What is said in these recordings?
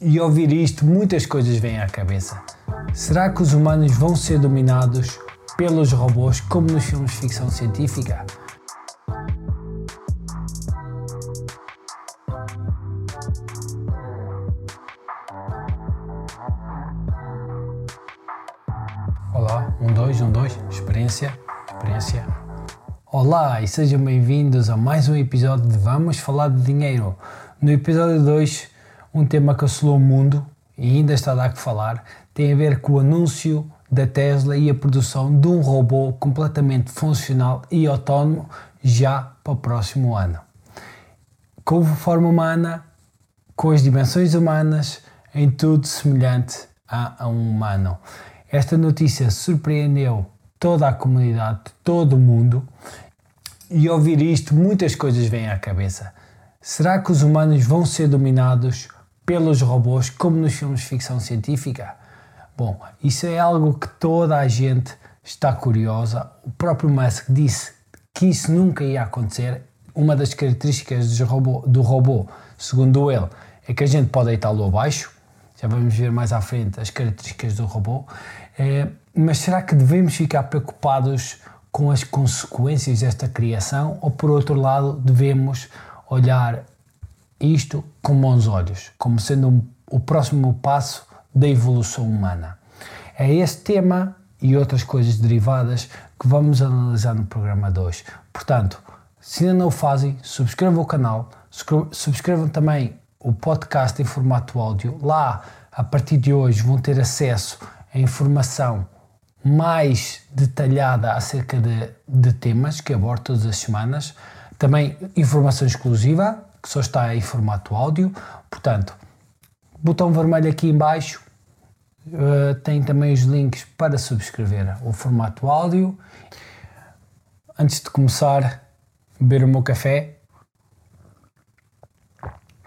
E ouvir isto, muitas coisas vêm à cabeça. Será que os humanos vão ser dominados pelos robôs como nos filmes de ficção científica? Olá, um, dois, um, dois, experiência, experiência. Olá e sejam bem-vindos a mais um episódio de Vamos Falar de Dinheiro. No episódio 2 um tema que assolou o mundo e ainda está a dar que falar, tem a ver com o anúncio da Tesla e a produção de um robô completamente funcional e autónomo já para o próximo ano. Com forma humana, com as dimensões humanas, em tudo semelhante a, um humano. Esta notícia surpreendeu toda a comunidade, todo o mundo, e ouvir isto, muitas coisas vêm à cabeça. Será que os humanos vão ser dominados pelos robôs, como nos filmes de ficção científica? Bom, isso é algo que toda a gente está curiosa. O próprio Musk disse que isso nunca ia acontecer. Uma das características robô, do robô segundo ele, é que a gente pode deitá-lo abaixo. Já vamos ver mais à frente as características do robô. É, mas será que devemos ficar preocupados com as consequências desta criação ou, por outro lado, devemos olhar isto com bons olhos, como sendo um, o próximo passo da evolução humana. É este tema e outras coisas derivadas que vamos analisar no programa 2. Portanto, se ainda não o fazem, subscrevam o canal, subscrevam também o podcast em formato áudio. Lá, a partir de hoje, vão ter acesso a informação mais detalhada acerca de, de temas que abordo todas as semanas. Também informação exclusiva que só está em formato áudio. Portanto, botão vermelho aqui embaixo uh, tem também os links para subscrever o formato áudio. Antes de começar, beber o meu café.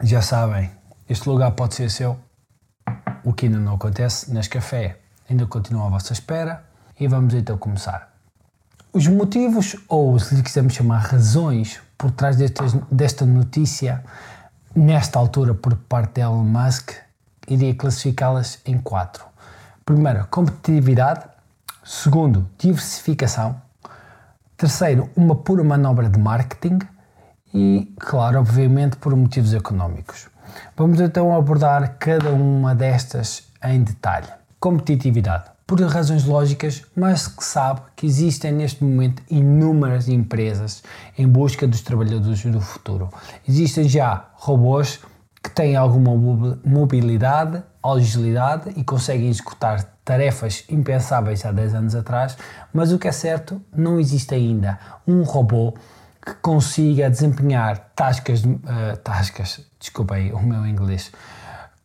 Já sabem, este lugar pode ser seu. O que ainda não acontece, neste café ainda continua à vossa espera. E vamos então começar. Os motivos, ou se lhe quisermos chamar razões, por trás desta notícia, nesta altura, por parte de Elon Musk, iria classificá-las em quatro. Primeiro, competitividade. Segundo, diversificação. Terceiro, uma pura manobra de marketing. E, claro, obviamente, por motivos económicos. Vamos então abordar cada uma destas em detalhe. Competitividade por razões lógicas, mas que sabe que existem neste momento inúmeras empresas em busca dos trabalhadores do futuro. Existem já robôs que têm alguma mobilidade, agilidade e conseguem executar tarefas impensáveis há 10 anos atrás, mas o que é certo, não existe ainda um robô que consiga desempenhar tascas, uh, tascas, desculpem o meu inglês,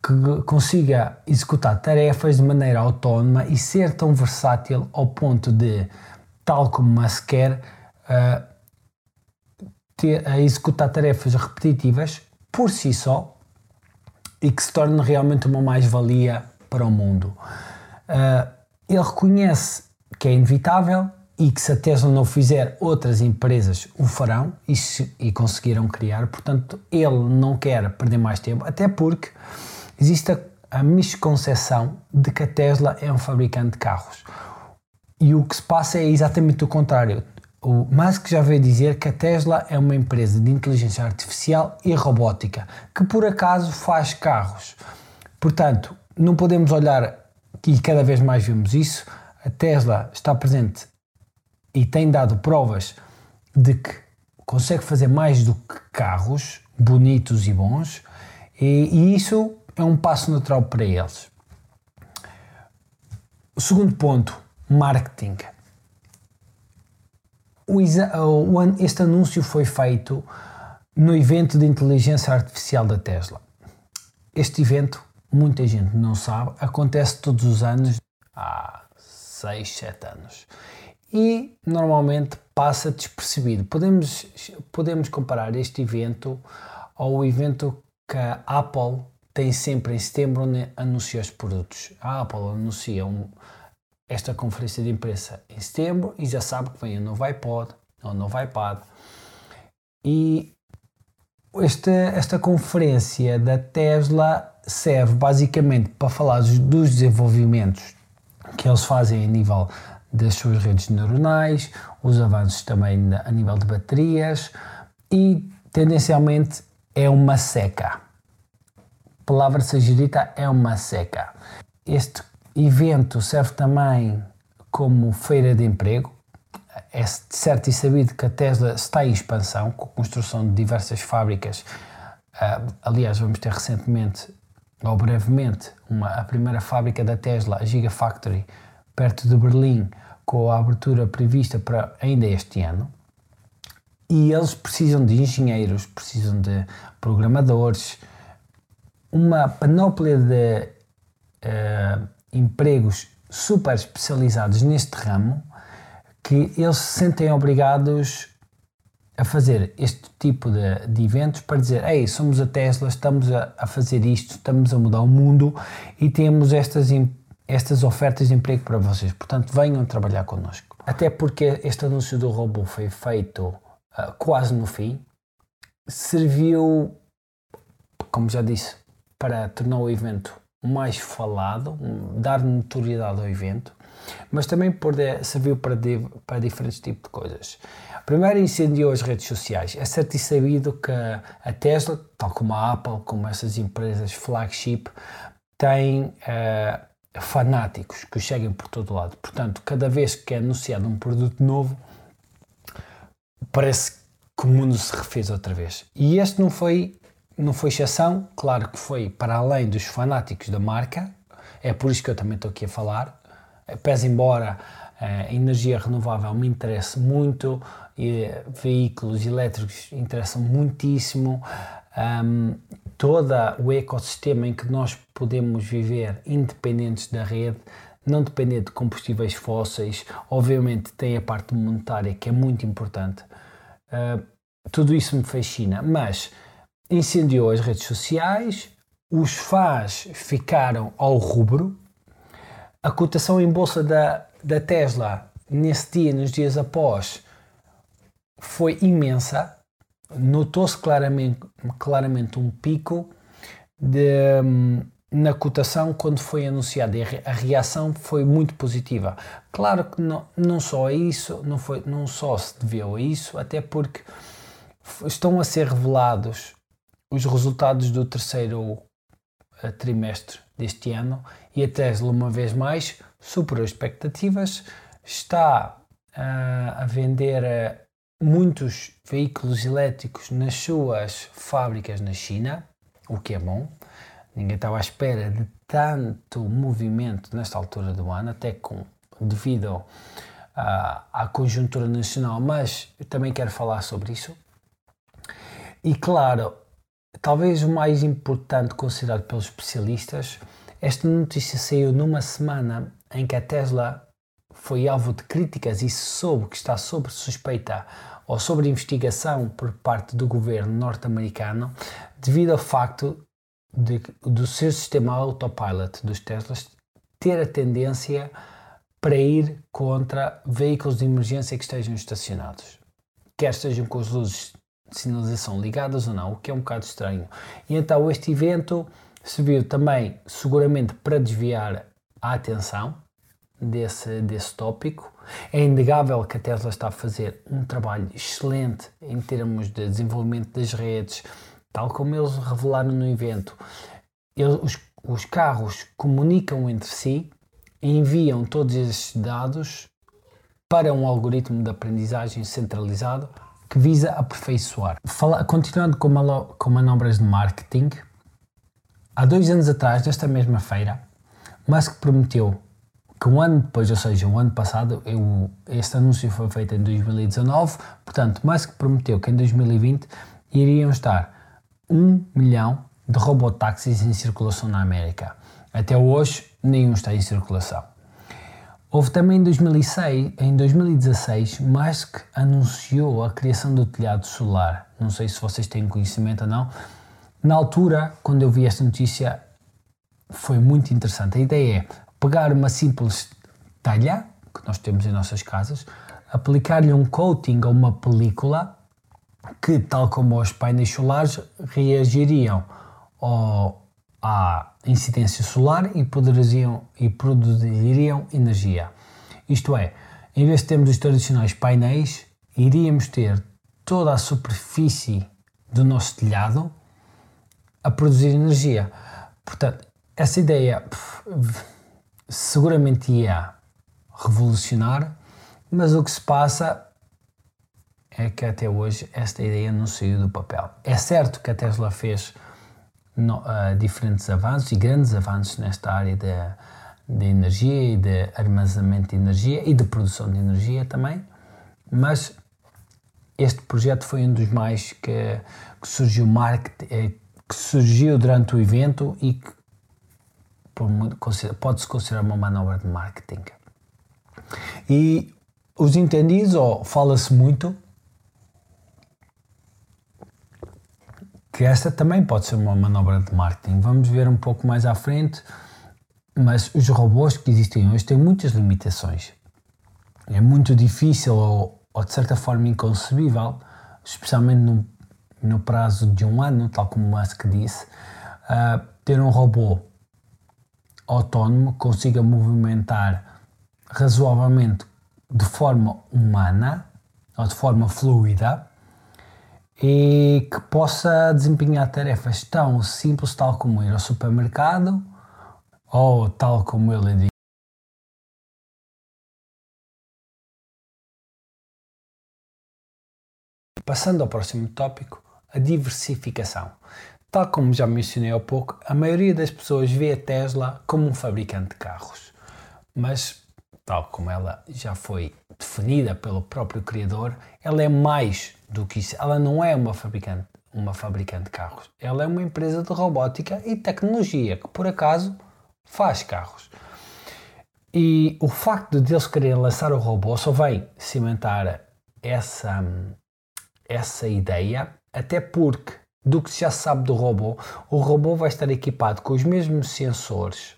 que consiga executar tarefas de maneira autónoma e ser tão versátil ao ponto de, tal como Musk quer, uh, ter, a executar tarefas repetitivas por si só e que se torne realmente uma mais-valia para o mundo. Uh, ele reconhece que é inevitável e que se a Tesla não fizer, outras empresas o farão e, se, e conseguirão criar. Portanto, ele não quer perder mais tempo, até porque Existe a, a de que a Tesla é um fabricante de carros. E o que se passa é exatamente o contrário. O Musk já veio dizer que a Tesla é uma empresa de inteligência artificial e robótica, que por acaso faz carros. Portanto, não podemos olhar, e cada vez mais vemos isso, a Tesla está presente e tem dado provas de que consegue fazer mais do que carros bonitos e bons, e, e isso é um passo natural para eles. O segundo ponto, marketing. este anúncio foi feito no evento de inteligência artificial da Tesla. Este evento, muita gente não sabe, acontece todos os anos há 6, 7 anos. E normalmente passa despercebido. Podemos, podemos comparar este evento ao evento que a Apple tem sempre em setembro onde anuncia os produtos. A Apple anuncia um, esta conferência de imprensa em setembro e já sabe que vem o novo iPod, o novo iPad. E esta, esta conferência da Tesla serve basicamente para falar dos desenvolvimentos que eles fazem a nível das suas redes neuronais, os avanços também a nível de baterias e tendencialmente é uma seca. Palavra seja dita é uma seca. Este evento serve também como feira de emprego. É certo e sabido que a Tesla está em expansão, com a construção de diversas fábricas. Uh, aliás, vamos ter recentemente, ou brevemente, uma, a primeira fábrica da Tesla, a Gigafactory, perto de Berlim, com a abertura prevista para ainda este ano. E eles precisam de engenheiros, precisam de programadores, uma panóplia de uh, empregos super especializados neste ramo que eles se sentem obrigados a fazer este tipo de, de eventos para dizer ei, somos a Tesla, estamos a, a, fazer isto, estamos a mudar o mundo e temos estas, estas ofertas de emprego para vocês. Portanto, venham trabalhar connosco. Até porque este anúncio do robô foi feito uh, quase no fim, serviu, como já disse, para tornar o evento mais falado, dar notoriedade ao evento, mas também poder, serviu para, para diferentes tipos de coisas. Primeiro incendiou as redes sociais. É certo e sabido que a Tesla, tal como a Apple, como essas empresas flagship, têm uh, fanáticos que seguem por todo lado. Portanto, cada vez que é anunciado um produto novo, parece que o mundo se refez outra vez. E este não foi não foi exceção, claro que foi para além dos fanáticos da marca, é por isso que eu também estou aqui a falar. Pese embora eh, a energia renovável me interesse muito, e veículos elétricos interessam muitíssimo, um, todo o ecossistema em que nós podemos viver independentes da rede, não depender de combustíveis fósseis, obviamente tem a parte monetária que é muito importante. Uh, tudo isso me fascina, mas incendiou as redes sociais, os fãs ficaram ao rubro, a cotação em bolsa da, da Tesla nesse dia, nos dias após, foi imensa. Notou-se claramente, claramente um pico de, na cotação quando foi anunciada e a reação foi muito positiva. Claro que não, não só isso, não, foi, não só se deveu a isso, até porque estão a ser revelados os resultados do terceiro eh, trimestre deste ano e a Tesla, uma vez mais, superou expectativas, está uh, a vender uh, muitos veículos elétricos nas suas fábricas na China, o que é bom. Ninguém estava à espera de tanto movimento nesta altura do ano, até com devido à conjuntura nacional, mas também quero falar sobre isso. E claro, Talvez o mais importante considerado pelos especialistas, esta notícia saiu numa semana em que a Tesla foi alvo de críticas e soube que está sob suspeita ou sobre investigação por parte do governo norte-americano devido ao facto de, do seu sistema autopilot dos Teslas ter a tendência para ir contra veículos de emergência que estejam estacionados, quer estejam com as luzes sinalização ligadas ou não, o que é um bocado estranho. E então este evento serviu também seguramente para desviar a atenção desse, desse tópico. É inegável que a Tesla está a fazer um trabalho excelente em termos de desenvolvimento das redes, tal como eles revelaram no evento. Eles, os, os carros comunicam entre si e enviam todos esses dados para um algoritmo de aprendizagem centralizado que visa aperfeiçoar. Fala, continuando com, malo, com manobras de marketing, há dois anos atrás, nesta mesma feira, Musk prometeu que um ano depois, ou seja, um ano passado, eu, este anúncio foi feito em 2019, portanto, Musk prometeu que em 2020 iriam estar um milhão de robotáxis em circulação na América. Até hoje, nenhum está em circulação. Houve também em 2006, em 2016, Musk anunciou a criação do telhado solar. Não sei se vocês têm conhecimento ou não. Na altura, quando eu vi esta notícia, foi muito interessante. A ideia é pegar uma simples telha que nós temos em nossas casas, aplicar-lhe um coating ou uma película que, tal como os painéis solares, reagiriam ao, à incidência solar e, poderiam, e produziriam energia. Isto é, em vez de termos os tradicionais painéis, iríamos ter toda a superfície do nosso telhado a produzir energia. Portanto, essa ideia seguramente ia revolucionar, mas o que se passa é que até hoje esta ideia não saiu do papel. É certo que a Tesla fez no, uh, diferentes avanços e grandes avanços nesta área de, de energia e de armazenamento de energia e de produção de energia também, mas este projeto foi um dos mais que, que surgiu marketing, eh, que surgiu durante o evento e que pode-se considerar uma manobra de marketing. E os entendidos, ou fala-se muito, que esta também pode ser uma manobra de marketing. Vamos ver um pouco mais à frente, mas os robôs que existem hoje têm muitas limitações. É muito difícil ou, ou de certa forma inconcebível, especialmente no, no prazo de um ano, tal como Musk disse, uh, ter um robô autónomo consiga movimentar razoavelmente de forma humana ou de forma fluida e que possa desempenhar tarefas tão simples tal como ir ao supermercado ou tal como ele diz. Passando ao próximo tópico, a diversificação. Tal como já mencionei há pouco, a maioria das pessoas vê a Tesla como um fabricante de carros. Mas, tal como ela já foi definida pelo próprio criador, ela é mais do que isso. Ela não é uma fabricante, uma fabricante de carros. Ela é uma empresa de robótica e tecnologia que, por acaso, faz carros. E o facto de eles quererem lançar o robô só vem cimentar essa, essa ideia, até porque, do que já se sabe do robô, o robô vai estar equipado com os mesmos sensores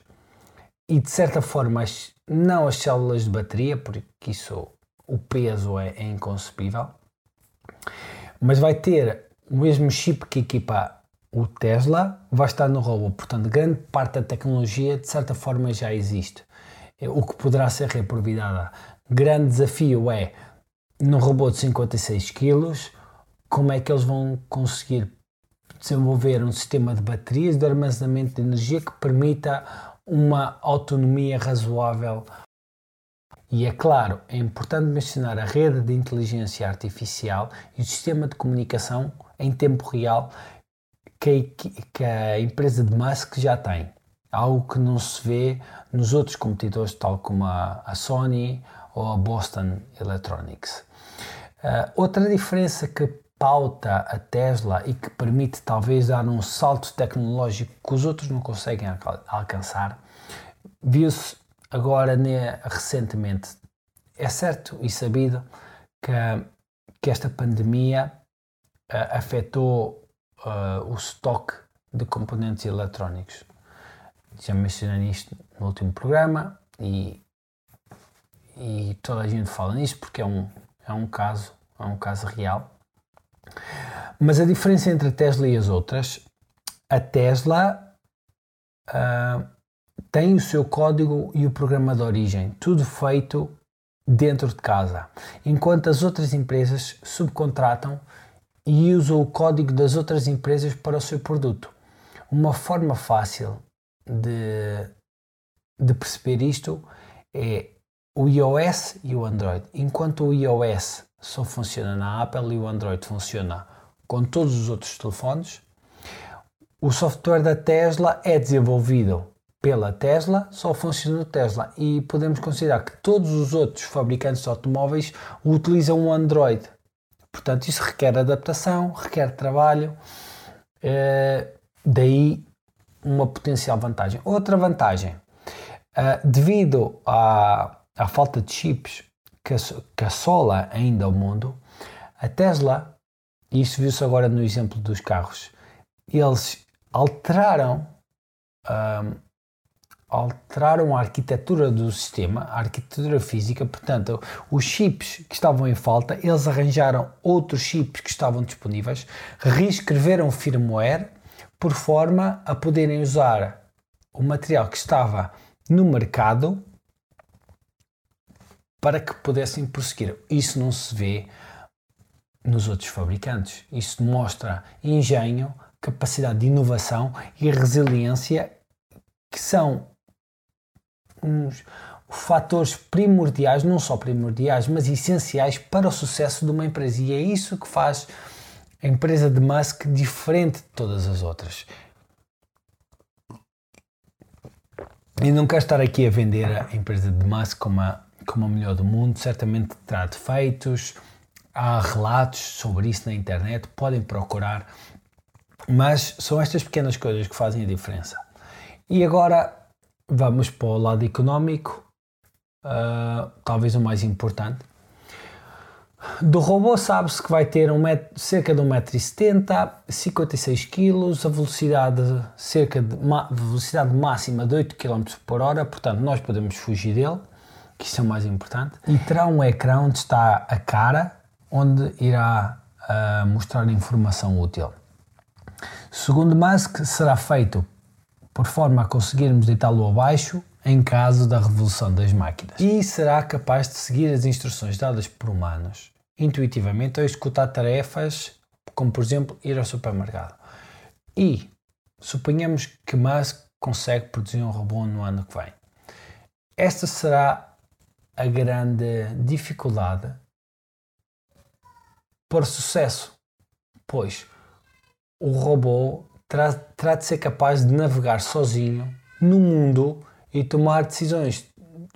e, de certa forma, não as células de bateria, porque isso, o peso é, é inconcebível, mas vai ter o mesmo chip que equipa o Tesla, vai estar no robô. Portanto, grande parte da tecnologia, de certa forma, já existe. O que poderá ser reaproveitada. Grande desafio é, no robô de 56 kg, como é que eles vão conseguir desenvolver um sistema de baterias de armazenamento de energia que permita uma autonomia razoável e é claro, é importante mencionar a rede de inteligência artificial e o sistema de comunicação em tempo real que a, empresa de Musk já tem. Algo que não se vê nos outros competidores, tal como a, Sony ou a Boston Electronics. Uh, outra diferença que pauta a Tesla e que permite talvez dar um salto tecnológico que os outros não conseguem alcançar, viu-se Agora, né, recentemente, é certo e sabido que, que esta pandemia uh, afetou uh, o estoque de componentes eletrónicos. Já mencionei isto no último programa e, e toda a gente fala nisso porque é um, é um caso, é um caso real. Mas a diferença entre a Tesla e as outras, a Tesla uh, tem o seu código e o programa de origem, tudo feito dentro de casa, enquanto as outras empresas subcontratam e usam o código das outras empresas para o seu produto. Uma forma fácil de, de perceber isto é o iOS e o Android. Enquanto o iOS só funciona na Apple e o Android funciona com todos os outros telefones, o software da Tesla é desenvolvido pela Tesla só funciona no Tesla e podemos considerar que todos os outros fabricantes de automóveis utilizam o Android. Portanto, isso requer adaptação, requer trabalho, eh, daí uma potencial vantagem. Outra vantagem, eh, devido à, à falta de chips que, que assola ainda o mundo, a Tesla, e isso viu-se agora no exemplo dos carros, eles alteraram alteraram a arquitetura do sistema, a arquitetura física, portanto, os chips que estavam em falta, eles arranjaram outros chips que estavam disponíveis, reescreveram firmware por forma a poderem usar o material que estava no mercado para que pudessem prosseguir. Isso não se vê nos outros fabricantes. Isso mostra engenho, capacidade de inovação e resiliência que são uns fatores primordiais, não só primordiais, mas essenciais para o sucesso de uma empresa. E é isso que faz a empresa de Musk diferente de todas as outras. E não quero estar aqui a vender a empresa de Musk como a, como a melhor do mundo, certamente terá defeitos, há relatos sobre isso na internet, podem procurar, mas são estas pequenas coisas que fazem a diferença. E agora vamos para o lado económico, uh, talvez o mais importante. Do robô sabe-se que vai ter um metro, cerca de 1,70m, 56 kg, a velocidade cerca de velocidade máxima de 8 km por hora, portanto nós podemos fugir dele, que isso é o mais importante. E terá um ecrã onde está a cara, onde irá uh, mostrar informação útil. Segundo Musk, será feito por forma a conseguirmos deitá-lo abaixo em caso da revolução das máquinas. E será capaz de seguir as instruções dadas por humanos intuitivamente ou executar tarefas como, por exemplo, ir ao supermercado. E suponhamos que Musk consegue produzir um robô no ano que vem. Esta será a grande dificuldade o sucesso, pois o robô terá, de ser capaz de navegar sozinho no mundo e tomar decisões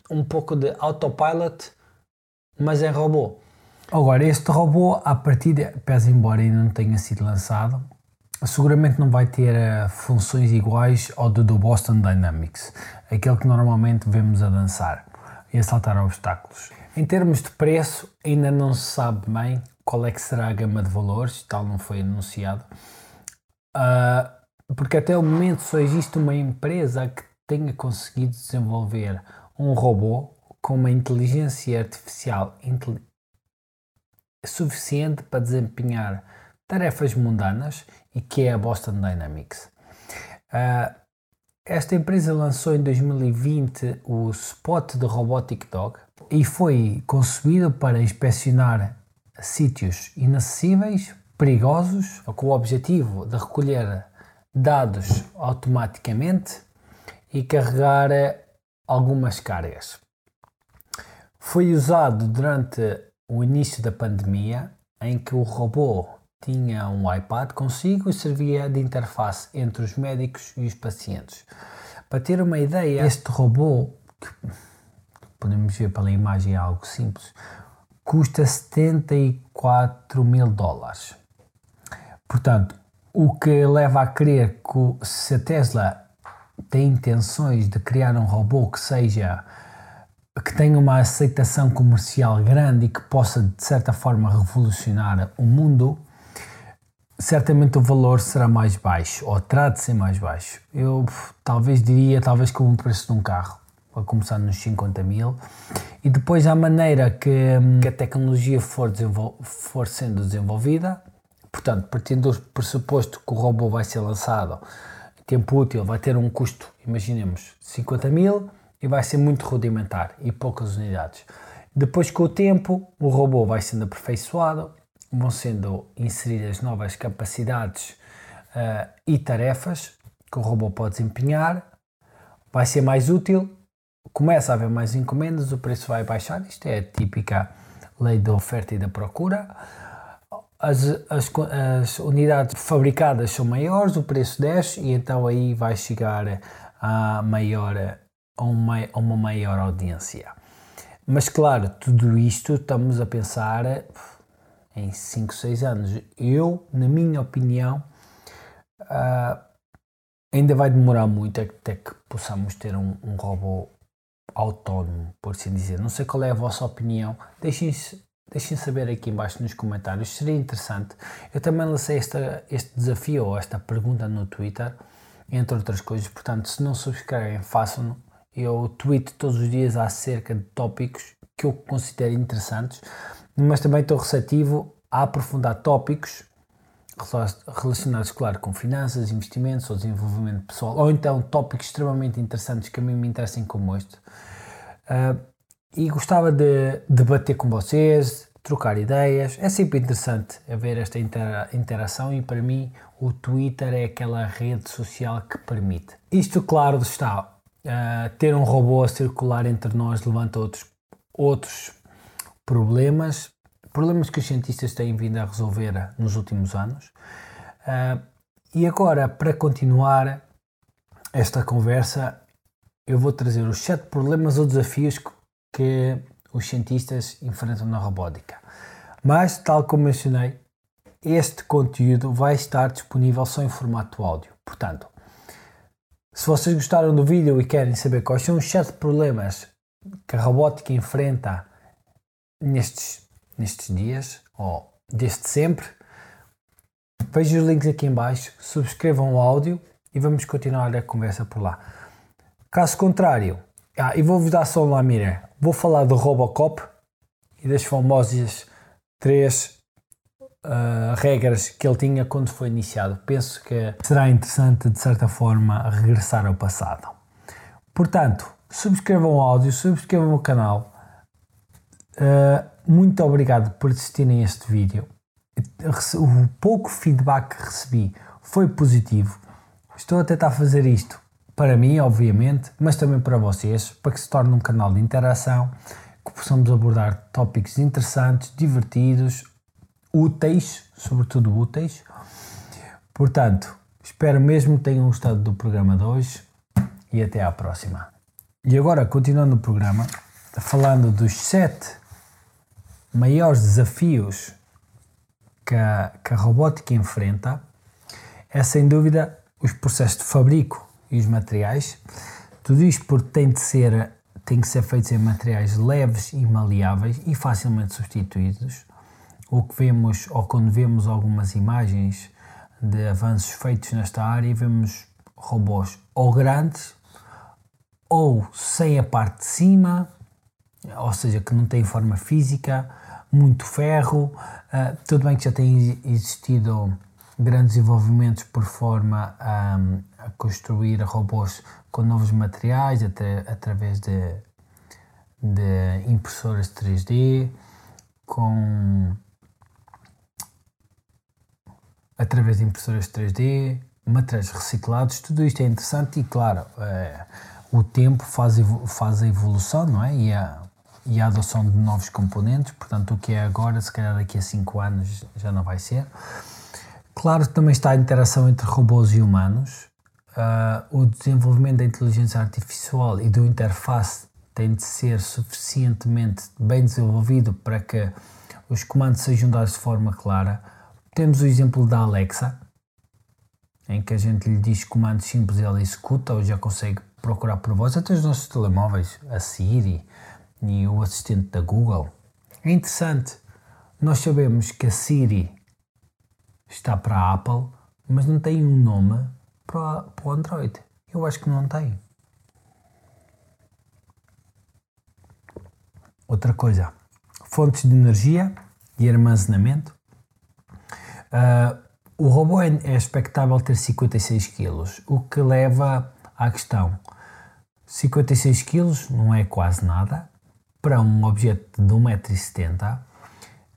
um pouco de autopilot, mas em robô. Agora, este robô, a partir de, pese embora ainda não tenha sido lançado, seguramente não vai ter uh, funções iguais ao do, do Boston Dynamics, aquele que normalmente vemos a dançar e a saltar obstáculos. Em termos de preço, ainda não se sabe bem qual é que será a gama de valores, tal não foi anunciado, uh, porque até o momento só existe uma empresa que tenha conseguido desenvolver um robô com uma inteligência artificial suficiente para desempenhar tarefas mundanas e que é a Boston Dynamics. Uh, esta empresa lançou em 2020 o Spot de Robotic Dog e foi concebido para inspecionar sítios inacessíveis, perigosos, com o objetivo de recolher dados automaticamente e carregar algumas cargas. Foi usado durante o início da pandemia, em que o robô tinha um iPad consigo e servia de interface entre os médicos e os pacientes. Para ter uma ideia, este robô, que podemos ver pela imagem é algo simples, custa 74 mil dólares. Portanto, o que leva a crer que se a Tesla tem intenções de criar um robô que seja que tenha uma aceitação comercial grande e que possa de certa forma revolucionar o mundo, certamente o valor será mais baixo ou terá de ser mais baixo. Eu talvez diria, talvez como o preço de um carro, a começar nos 50 mil e depois a maneira que, que a tecnologia for, for sendo desenvolvida, portanto, partindo do pressuposto que o robô vai ser lançado em tempo útil, vai ter um custo, imaginemos, 50 mil e vai ser muito rudimentar e poucas unidades. Depois, com o tempo, o robô vai sendo aperfeiçoado, vão sendo inseridas novas capacidades uh, e tarefas que o robô pode desempenhar, vai ser mais útil, começa a haver mais encomendas, o preço vai baixar. Isto é a típica lei da oferta e da procura. As, as, as unidades fabricadas são maiores, o preço desce e então aí vai chegar a maior a uma, a uma maior audiência. Mas claro, tudo isto estamos a pensar em 5, 6 anos. Eu, na minha opinião, uh, ainda vai demorar muito até que possamos ter um, um robô autónomo, por assim dizer. Não sei qual é a vossa opinião. Deixem, deixem saber aqui embaixo nos comentários. Seria interessante. Eu também lancei esta, este desafio ou esta pergunta no Twitter, entre outras coisas. Portanto, se não subscrevem, façam-no eu tweeto todos os dias acerca de tópicos que eu considero interessantes, mas também estou receptivo a aprofundar tópicos relacionados, claro, com finanças, investimentos ou desenvolvimento pessoal, ou então tópicos extremamente interessantes que a mim me interessem como este. Uh, e gostava de debater com vocês, trocar ideias. É sempre interessante haver esta intera interação e para mim o Twitter é aquela rede social que permite. Isto, claro, está. Uh, ter um robô a circular entre nós levanta outros, outros problemas, problemas que os cientistas têm vindo a resolver nos últimos anos. Uh, e agora, para continuar esta conversa, eu vou trazer os sete problemas ou desafios que, que os cientistas enfrentam na robótica. Mas, tal como mencionei, este conteúdo vai estar disponível só em formato áudio. Portanto, se vocês gostaram do vídeo e querem saber quais são os sete problemas que a robótica enfrenta nestes, nestes dias, ou desde sempre, vejam os links aqui em baixo, subscrevam o áudio e vamos continuar a conversa por lá. Caso contrário, ah, e vou-vos dar só lá, mira, vou falar do Robocop e das famosas três uh, regras que ele tinha quando foi iniciado. Penso que será interessante, de certa forma, regressar ao passado. Portanto, subscrevam o áudio, subscrevam o canal, Uh, muito obrigado por assistirem a este vídeo. O pouco feedback que recebi foi positivo. Estou a tentar fazer isto para mim, obviamente, mas também para vocês, para que se torne um canal de interação, que possamos abordar tópicos interessantes, divertidos, úteis, sobretudo úteis. Portanto, espero mesmo que tenham gostado do programa de hoje e até à próxima. E agora, continuando o programa, falando dos sete maiores desafios que a, que a robótica enfrenta é sem dúvida os processos de fabrico e os materiais. Tudo isto porque tem de ser tem que ser feitos em materiais leves e maleáveis e facilmente substituídos. O que vemos, ou quando vemos algumas imagens de avanços feitos nesta área, vemos robôs ou grandes ou sem a parte de cima, ou seja, que não têm forma física, muito ferro. Uh, tudo bem que já tem existido grandes desenvolvimentos por forma a, a construir robôs com novos materiais até, através de, de impressoras 3D, com através de impressoras 3D, materiais reciclados, tudo isto é interessante e claro, é, o tempo faz, faz a evolução, não é? E a, e a adoção de novos componentes, portanto, o que é agora, se calhar daqui a 5 anos já não vai ser. Claro que também está a interação entre robôs e humanos. Uh, o desenvolvimento da inteligência artificial e do interface tem de ser suficientemente bem desenvolvido para que os comandos sejam dados de forma clara. Temos o exemplo da Alexa, em que a gente lhe diz comandos simples e ela executa ou já consegue procurar por voz, até os nossos telemóveis, a Siri, e o assistente da Google. É interessante. Nós sabemos que a Siri está para a Apple, mas não tem um nome para, para o Android. Eu acho que não tem. Outra coisa, fontes de energia e armazenamento. Uh, o robô é, é expectável ter 56 kg, o que leva à questão: 56 kg não é quase nada, para um objeto de 1,70m,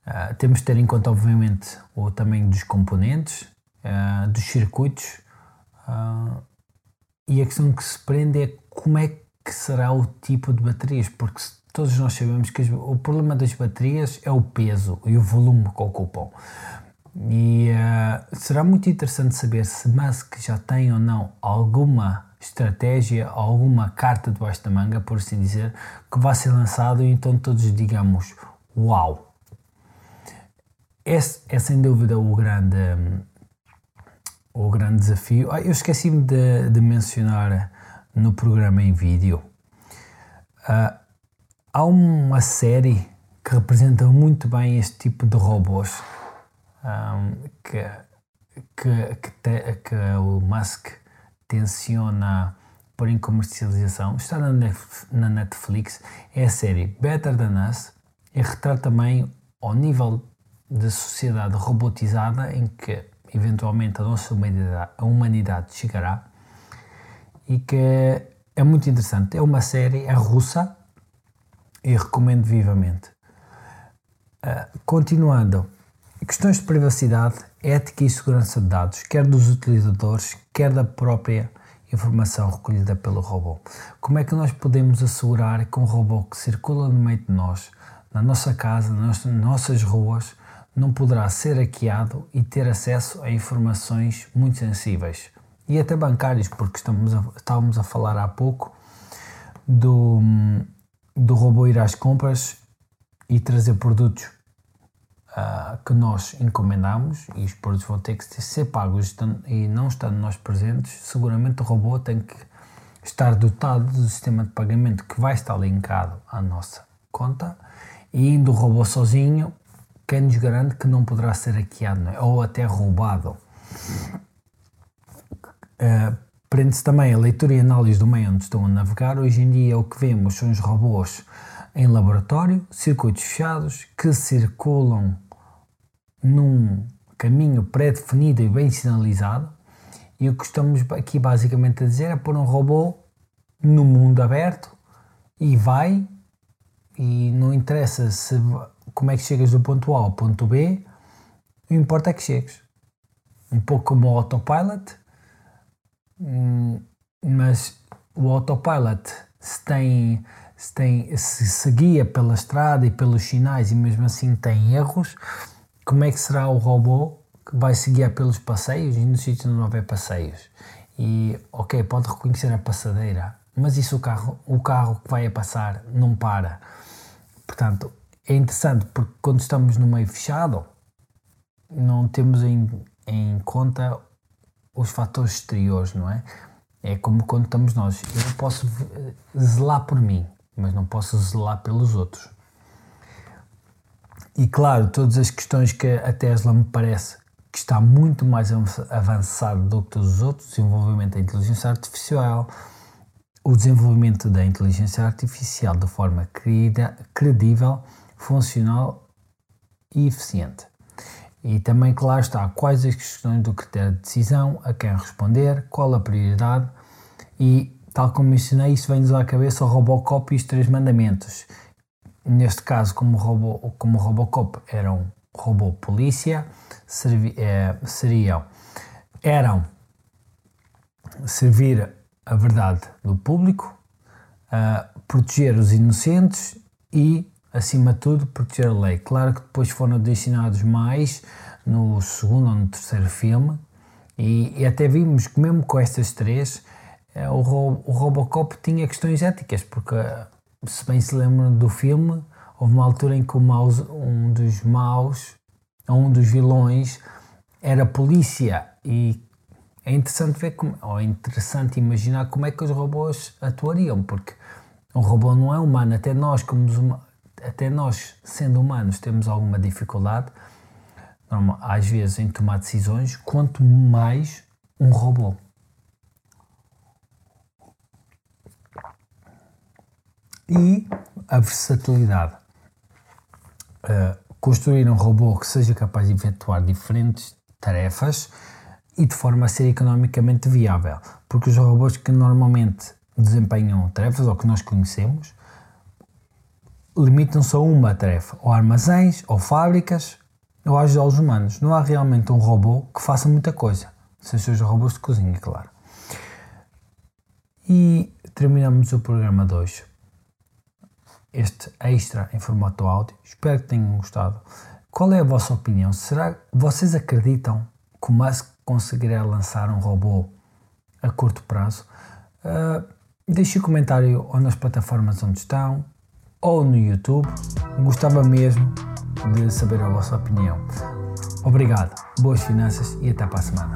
uh, temos de ter em conta, obviamente, o tamanho dos componentes, uh, dos circuitos, uh, e a questão que se prende é como é que será o tipo de baterias, porque todos nós sabemos que o problema das baterias é o peso e o volume que ocupam. E será muito interessante saber se Musk já tem ou não alguma estratégia, alguma carta debaixo da manga, por assim dizer, que vai ser lançado e então todos digamos uau. Esse é sem dúvida o grande, o grande desafio. Ah, eu esqueci-me de, de, mencionar no programa em vídeo. Uh, há uma série que representa muito bem este tipo de robôs um, ah, que, que, que, te, que o Musk tenciona pôr em comercialização, está na Netflix, é a série Better Than Us e retrata também ao nível da sociedade robotizada em que eventualmente a nossa humanidade, a humanidade chegará e que é muito interessante. É uma série, é russa e recomendo vivamente. Uh, continuando, questões de privacidade, ética e segurança de dados, quer dos utilizadores, quer da própria informação recolhida pelo robô. Como é que nós podemos assegurar que um robô que circula no meio de nós, na nossa casa, nas nossas ruas, não poderá ser hackeado e ter acesso a informações muito sensíveis? E até bancários, porque estamos a, estávamos a falar há pouco do, do robô ir às compras e trazer produtos uh, que nós encomendamos e os produtos vão ter que ser pagos e não estando nós presentes, seguramente o robô tem que estar dotado do sistema de pagamento que vai estar linkado à nossa conta e indo o robô sozinho, quem nos garante que não poderá ser hackeado é? ou até roubado. Uh, Prende-se também a leitura e análise do meio onde estão a navegar. Hoje em dia o que vemos são os robôs em laboratório, circuitos fechados, que circulam num caminho pré-definido e bem sinalizado. E o que estamos aqui basicamente a dizer é pôr um robô no mundo aberto e vai, e não interessa se, como é que chegas do ponto A ao ponto B, o importa é que chegues. Um pouco como o autopilot, hum, mas o autopilot se tem, se tem se, se guia pela estrada e pelos sinais e mesmo assim tem erros, como é que será o robô que vai se guiar pelos passeios e no sítio não houver passeios? E, ok, pode reconhecer a passadeira, mas isso o carro, o carro que vai a passar não para. Portanto, é interessante porque quando estamos no meio fechado, não temos em, em conta os fatores exteriores, não é? É como quando estamos nós. Eu posso zelar por mim, mas não posso zelar pelos outros. E claro, todas as questões que a Tesla me parece que está muito mais avançado do que todos os outros, desenvolvimento da inteligência artificial, o desenvolvimento da inteligência artificial de forma credível, funcional e eficiente. E também, claro está, quais as questões do critério de decisão, a quem responder, qual a prioridade e, tal como mencionei, isso vem-nos à cabeça o Robocop e os três mandamentos neste caso, como, robô, como o Robocop era um robô polícia, servi, é, seriam, eram servir a verdade do público, uh, proteger os inocentes e, acima de tudo, proteger a lei. Claro que depois foram adicionados mais no segundo ou no terceiro filme, e, e até vimos que, mesmo com estas três, uh, o, o Robocop tinha questões éticas, porque se bem se lembram do filme, houve uma altura em que maus, um dos maus, um dos vilões, era polícia e é interessante ver como, ou é interessante imaginar como é que os robôs atuariam, porque um robô não é humano, até nós, como até nós, sendo humanos, temos alguma dificuldade, às vezes, em tomar decisões, quanto mais um robô. e a versatilidade. Uh, construir um robô que seja capaz de efetuar diferentes tarefas e de forma a ser economicamente viável, porque os robôs que normalmente desempenham tarefas ou que nós conhecemos limitam-se a uma tarefa, ou armazéns, ou fábricas, ou ajudar os humanos. Não há realmente um robô que faça muita coisa, sem seus robôs de cozinha, claro. E terminamos o programa de hoje este extra em formato áudio. Espero que tenham gostado. Qual é a vossa opinião? Será que vocês acreditam que o Musk conseguirá lançar um robô a curto prazo? Uh, deixe um comentário ou nas plataformas onde estão ou no YouTube. Gostava mesmo de saber a vossa opinião. Obrigado, boas finanças e até para a semana.